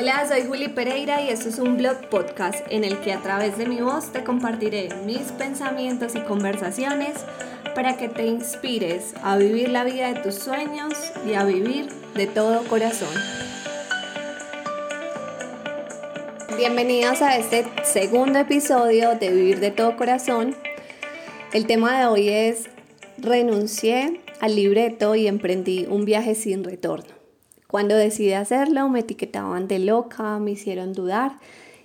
Hola, soy Juli Pereira y esto es un blog podcast en el que a través de mi voz te compartiré mis pensamientos y conversaciones para que te inspires a vivir la vida de tus sueños y a vivir de todo corazón. Bienvenidos a este segundo episodio de Vivir de todo corazón. El tema de hoy es renuncié al libreto y emprendí un viaje sin retorno. Cuando decidí hacerlo me etiquetaban de loca, me hicieron dudar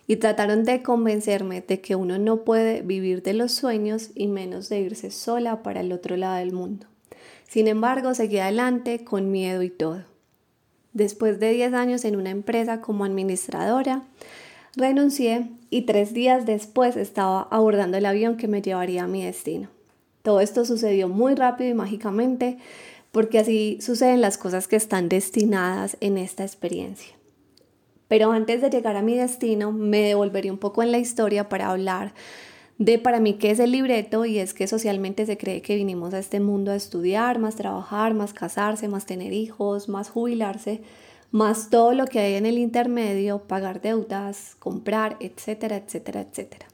y trataron de convencerme de que uno no puede vivir de los sueños y menos de irse sola para el otro lado del mundo. Sin embargo, seguí adelante con miedo y todo. Después de 10 años en una empresa como administradora, renuncié y tres días después estaba abordando el avión que me llevaría a mi destino. Todo esto sucedió muy rápido y mágicamente porque así suceden las cosas que están destinadas en esta experiencia. Pero antes de llegar a mi destino, me devolvería un poco en la historia para hablar de para mí qué es el libreto y es que socialmente se cree que vinimos a este mundo a estudiar, más trabajar, más casarse, más tener hijos, más jubilarse, más todo lo que hay en el intermedio, pagar deudas, comprar, etcétera, etcétera, etcétera.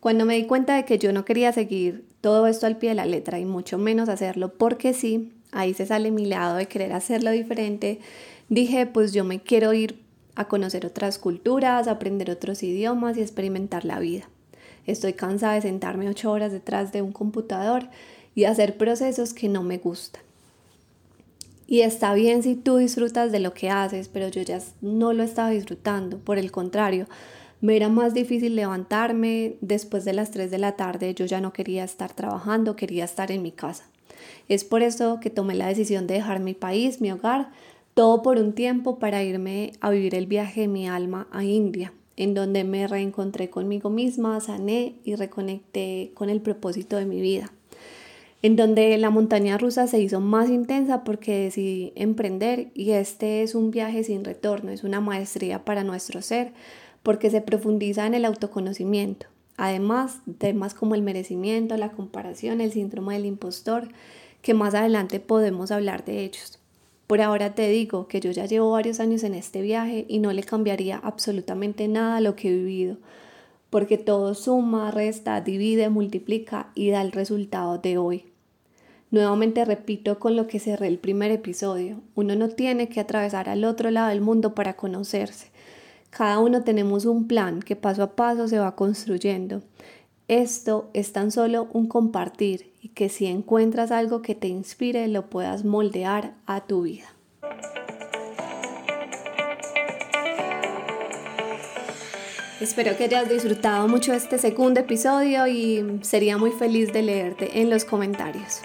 Cuando me di cuenta de que yo no quería seguir todo esto al pie de la letra y mucho menos hacerlo porque sí, ahí se sale mi lado de querer hacerlo diferente, dije pues yo me quiero ir a conocer otras culturas, aprender otros idiomas y experimentar la vida. Estoy cansada de sentarme ocho horas detrás de un computador y hacer procesos que no me gustan. Y está bien si tú disfrutas de lo que haces, pero yo ya no lo estaba disfrutando. Por el contrario, me era más difícil levantarme después de las 3 de la tarde, yo ya no quería estar trabajando, quería estar en mi casa. Es por eso que tomé la decisión de dejar mi país, mi hogar, todo por un tiempo para irme a vivir el viaje de mi alma a India, en donde me reencontré conmigo misma, sané y reconecté con el propósito de mi vida. En donde la montaña rusa se hizo más intensa porque decidí emprender y este es un viaje sin retorno, es una maestría para nuestro ser porque se profundiza en el autoconocimiento. Además, temas como el merecimiento, la comparación, el síndrome del impostor, que más adelante podemos hablar de ellos. Por ahora te digo que yo ya llevo varios años en este viaje y no le cambiaría absolutamente nada a lo que he vivido, porque todo suma, resta, divide, multiplica y da el resultado de hoy. Nuevamente repito con lo que cerré el primer episodio, uno no tiene que atravesar al otro lado del mundo para conocerse, cada uno tenemos un plan que paso a paso se va construyendo. Esto es tan solo un compartir y que si encuentras algo que te inspire lo puedas moldear a tu vida. Espero que hayas disfrutado mucho este segundo episodio y sería muy feliz de leerte en los comentarios.